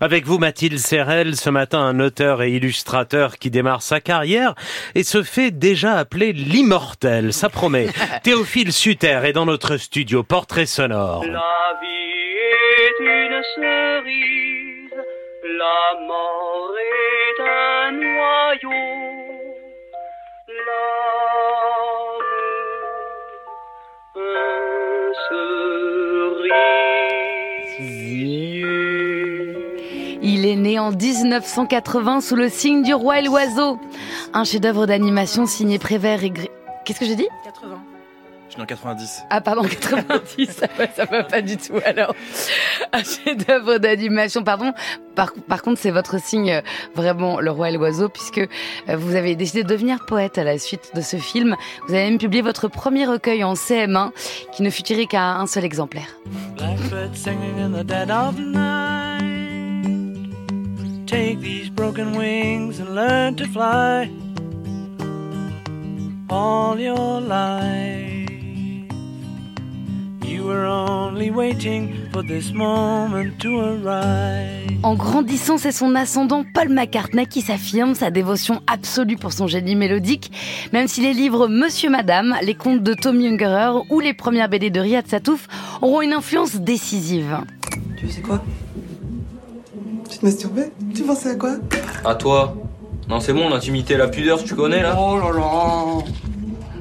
Avec vous, Mathilde Serrel, ce matin, un auteur et illustrateur qui démarre sa carrière et se fait déjà appeler l'immortel. Ça promet. Théophile Suter est dans notre studio, portrait sonore. La vie est une cerise, la mort est un noyau. Il est né en 1980 sous le signe du roi et l'oiseau. Un chef-d'œuvre d'animation signé Prévert et Gr... Qu'est-ce que j'ai dit? 80. Je suis en 90. Ah pardon, 90, ça va, ça va pas du tout alors. Un chef-d'œuvre d'animation, pardon. Par, par contre, c'est votre signe euh, vraiment le roi et l'oiseau puisque euh, vous avez décidé de devenir poète à la suite de ce film. Vous avez même publié votre premier recueil en CM1 qui ne fut tiré qu'à un seul exemplaire. Take these broken wings and learn to fly all your life. You were only waiting for this moment to arrive. En grandissant, c'est son ascendant Paul McCartney qui s'affirme, sa dévotion absolue pour son génie mélodique, même si les livres Monsieur Madame, les contes de Tommy Ungerer ou les premières BD de Riyad Satouf auront une influence décisive. Tu sais quoi? Tu te masturbais Tu pensais à quoi À toi. Non, c'est bon, l'intimité, la pudeur, tu connais là Oh là là.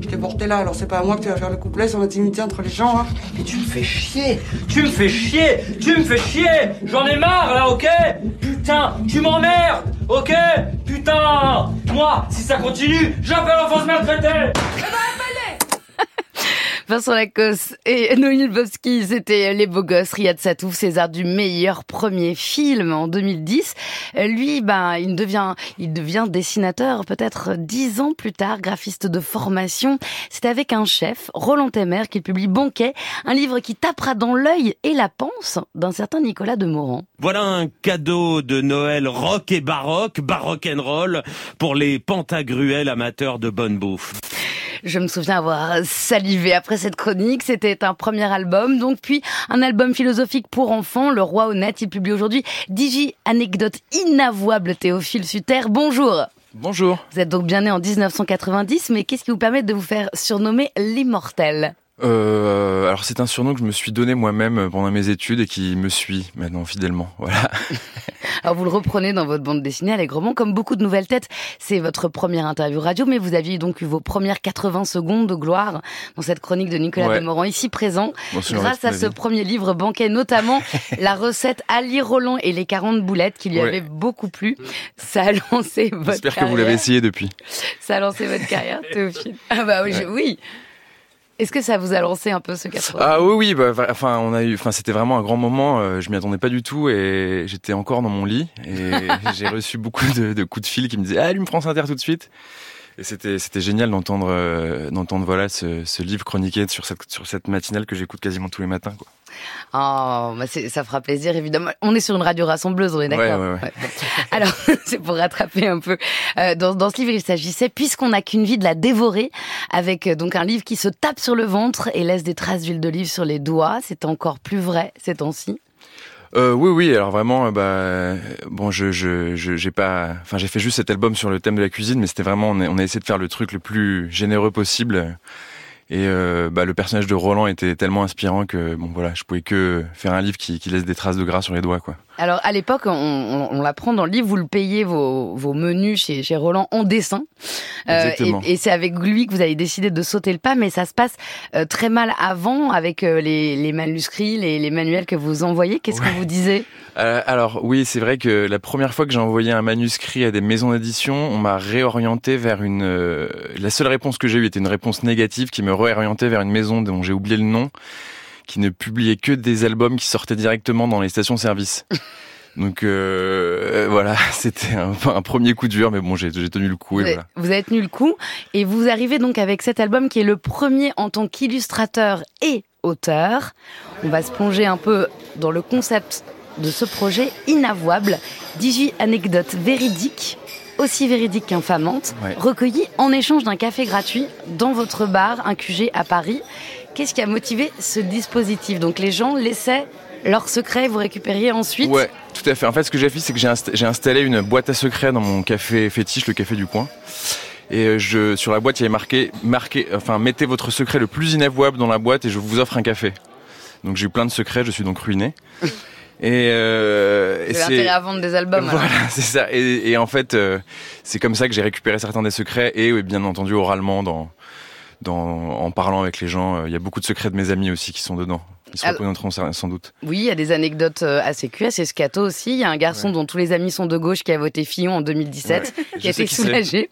Je t'ai porté là, alors c'est pas à moi que tu vas faire le couplet sur l'intimité entre les gens, hein. Mais tu me fais chier. Tu me fais chier. Tu me fais chier. J'en ai marre là, ok Putain, tu m'emmerdes Ok Putain. Moi, si ça continue, j'appelle l'enfance maltraitée Vincent Lacoste et Noémie Lvovsky, c'était Les Beaux Gosses, Riyad Satouf, César du meilleur premier film en 2010. Lui, ben, il devient, il devient dessinateur peut-être dix ans plus tard, graphiste de formation. C'est avec un chef, Roland Temer, qu'il publie Banquet, un livre qui tapera dans l'œil et la panse d'un certain Nicolas de Moran. Voilà un cadeau de Noël rock et baroque, baroque and roll, pour les pentagruels amateurs de bonne bouffe. Je me souviens avoir salivé après cette chronique. C'était un premier album, donc puis un album philosophique pour enfants, Le Roi Honnête. Il publie aujourd'hui Digi Anecdote inavouable Théophile Suter. Bonjour. Bonjour. Vous êtes donc bien né en 1990, mais qu'est-ce qui vous permet de vous faire surnommer l'immortel? Euh, alors c'est un surnom que je me suis donné moi-même pendant mes études et qui me suit maintenant fidèlement. Voilà. Alors vous le reprenez dans votre bande dessinée allègrement, comme beaucoup de nouvelles têtes. C'est votre première interview radio, mais vous aviez donc eu vos premières 80 secondes de gloire dans cette chronique de Nicolas Ouais. Demorand, ici présent, Bon, c'est le grâce à ce premier livre banquet, notamment la recette Ali Roland et les 40 boulettes qui lui Ouais. avait beaucoup plu. Ça a lancé votre J'espère que vous l'avez essayé depuis. Ça a lancé votre carrière, Théophile. Ah bah oui, je- oui. Est-ce que ça vous a lancé un peu ce 80 Ah oui oui bah, enfin on a eu enfin c'était vraiment un grand moment euh, je m'y attendais pas du tout et j'étais encore dans mon lit et j'ai reçu beaucoup de, de coups de fil qui me disaient ah allume France Inter tout de suite et c'était c'était génial d'entendre euh, d'entendre voilà ce, ce livre chroniqué sur cette sur cette matinale que j'écoute quasiment tous les matins quoi. Oh, bah ça fera plaisir, évidemment. On est sur une radio rassembleuse, on est d'accord. Ouais, ouais, ouais. Ouais, bon. Alors, c'est pour rattraper un peu. Euh, dans, dans ce livre, il s'agissait, puisqu'on n'a qu'une vie, de la dévorer, avec euh, donc un livre qui se tape sur le ventre et laisse des traces d'huile d'olive sur les doigts. C'est encore plus vrai ces temps-ci. Euh, oui, oui. Alors vraiment, euh, bah, bon, je, je, j'ai pas, enfin, j'ai fait juste cet album sur le thème de la cuisine, mais c'était vraiment, on a essayé de faire le truc le plus généreux possible. Et euh, bah, le personnage de Roland était tellement inspirant que, bon, voilà, je pouvais que faire un livre qui, qui laisse des traces de gras sur les doigts, quoi. Alors, à l'époque, on, on, on l'apprend dans le livre, vous le payez vos, vos menus chez, chez Roland en dessin. Euh, et et c'est avec lui que vous avez décidé de sauter le pas, mais ça se passe euh, très mal avant avec euh, les, les manuscrits, les, les manuels que vous envoyez. Qu'est-ce que vous disiez? Euh, alors oui, c'est vrai que la première fois que j'ai envoyé un manuscrit à des maisons d'édition, on m'a réorienté vers une. la seule réponse que j'ai eue était une réponse négative qui me réorientait vers une maison dont j'ai oublié le nom, qui ne publiait que des albums qui sortaient directement dans les stations-service. Donc euh, euh, voilà, c'était un, un premier coup dur, mais bon, j'ai tenu le coup vous et avez, voilà. vous avez tenu le coup et vous arrivez donc avec cet album qui est le premier en tant qu'illustrateur et auteur. On va se plonger un peu dans le concept de ce projet inavouable. 18 anecdotes véridiques, aussi véridiques qu'infamantes, Ouais. recueillies en échange d'un café gratuit dans votre bar, un QG à Paris. Qu'est-ce qui a motivé ce dispositif? Donc les gens laissaient leurs secrets, vous récupériez ensuite? Ouais, tout à fait. En fait, ce que j'ai fait, c'est que j'ai insta- j'ai installé une boîte à secrets dans mon café fétiche, le café du coin. Et euh, je, sur la boîte, il y avait marqué, marqué, enfin, mettez votre secret le plus inavouable dans la boîte et je vous offre un café. Donc j'ai eu plein de secrets, je suis donc ruiné. Et, euh, et intérêt à vendre des albums. Voilà, c'est ça. Et, et en fait, euh, c'est comme ça que j'ai récupéré certains des secrets et oui, bien entendu oralement dans, dans, en parlant avec les gens. euh, Il y a beaucoup de secrets de mes amis aussi qui sont dedans. Ils se reconnaîtront sans doute. Oui, il y a des anecdotes euh, assez cues, assez scato aussi. Il y a un garçon dont tous les amis sont de gauche qui a voté Fillon en 2017, Ouais. qui a été qui c'est. soulagé.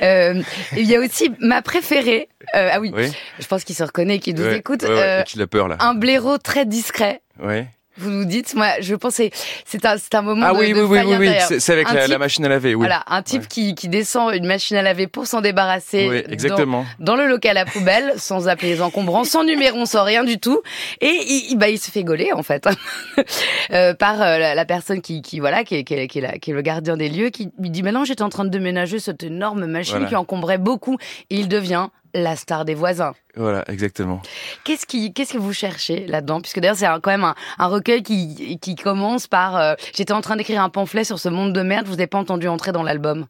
Euh, et il y a aussi ma préférée. euh, ah oui, Oui. je pense qu'il se reconnaît, qu'il nous Ouais, écoute. euh, et qu'il a peur là. un blaireau très discret. Ouais. Vous nous dites, moi, je pensais, c'est un, c'est un moment Ah de, oui, de oui, oui, oui, oui. C'est avec la, machine à laver, oui. Voilà, un type Ouais. qui, qui descend une machine à laver pour s'en débarrasser Oui, exactement. dans, le local à poubelle, sans appeler les encombrants, sans numéro, sans rien du tout. Et il, bah, il se fait gauler, en fait, euh, par euh, la, la personne qui, qui voilà, qui est, qui, qui, est la- qui est le gardien des lieux, qui lui dit, mais non, j'étais en train de déménager cette énorme machine Voilà. qui encombrait beaucoup. Et il devient la star des voisins. Voilà, exactement. Qu'est-ce qui, qu'est-ce que vous cherchez là-dedans? Puisque d'ailleurs, c'est un- quand même un, un recueil qui, qui commence par euh, J'étais en train d'écrire un pamphlet sur ce monde de merde, je vous ai pas entendu entrer dans l'album.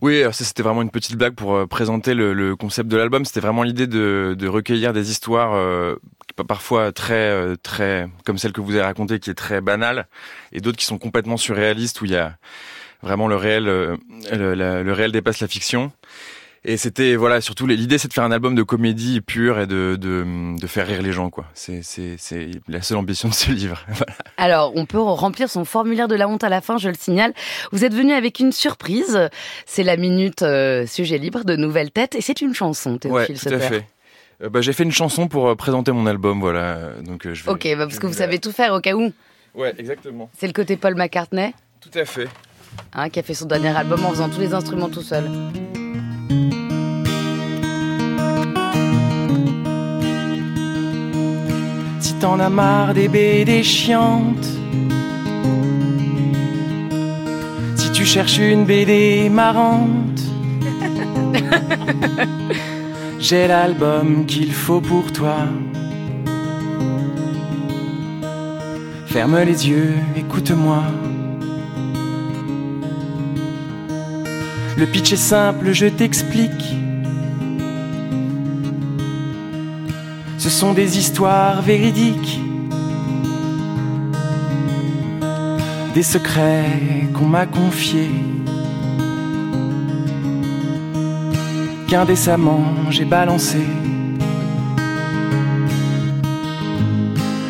Oui, alors ça c'était vraiment une petite blague pour euh, présenter le, le concept de l'album. C'était vraiment l'idée de, de recueillir des histoires euh, pa- parfois très très comme celle que vous avez racontée qui est très banale et d'autres qui sont complètement surréalistes où il y a vraiment le réel le réel dépasse la fiction. Et c'était voilà surtout l'idée c'est de faire un album de comédie pure et de de, de faire rire les gens quoi. C'est c'est c'est la seule ambition de ce livre. Voilà. Alors, on peut remplir son formulaire de la honte à la fin, je le signale. Vous êtes venu avec une surprise. C'est la minute euh, sujet libre de Nouvelle Tête et c'est une chanson, Ouais, Théophile tout à fait. Euh, bah, j'ai fait une chanson pour euh, présenter mon album, voilà. Donc je vais. Ok, bah, parce je que vous savez tout faire au cas où. Ouais, exactement. C'est le côté Paul McCartney, Tout à fait. hein, qui a fait son dernier album en faisant tous les instruments tout seul. T'en as marre des BD chiantes, si tu cherches une BD marrante, j'ai l'album qu'il faut pour toi. Ferme les yeux, écoute-moi. Le pitch est simple, je t'explique. Sont des histoires véridiques, des secrets qu'on m'a confiés, qu'indécemment j'ai balancé.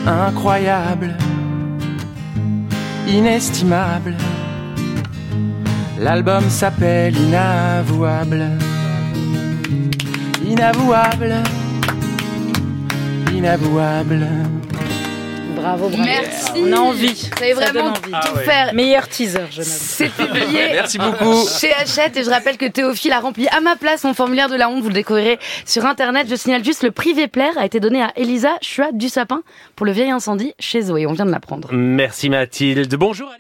Incroyable, inestimable, l'album s'appelle Inavouable. Inavouable inavouable. Bravo, bravo. Merci. On a envie. Vous donne vraiment envie. tout Ah ouais. faire. Meilleur teaser, je note. C'est publié Merci beaucoup. chez Hachette et je rappelle que Théophile a rempli à ma place mon formulaire de la honte. Vous le découvrirez sur internet. Je signale juste le privé plaire a été donné à Elisa Chua du Sapin pour le vieil incendie chez Zoé. On vient de l'apprendre. Merci Mathilde. Bonjour.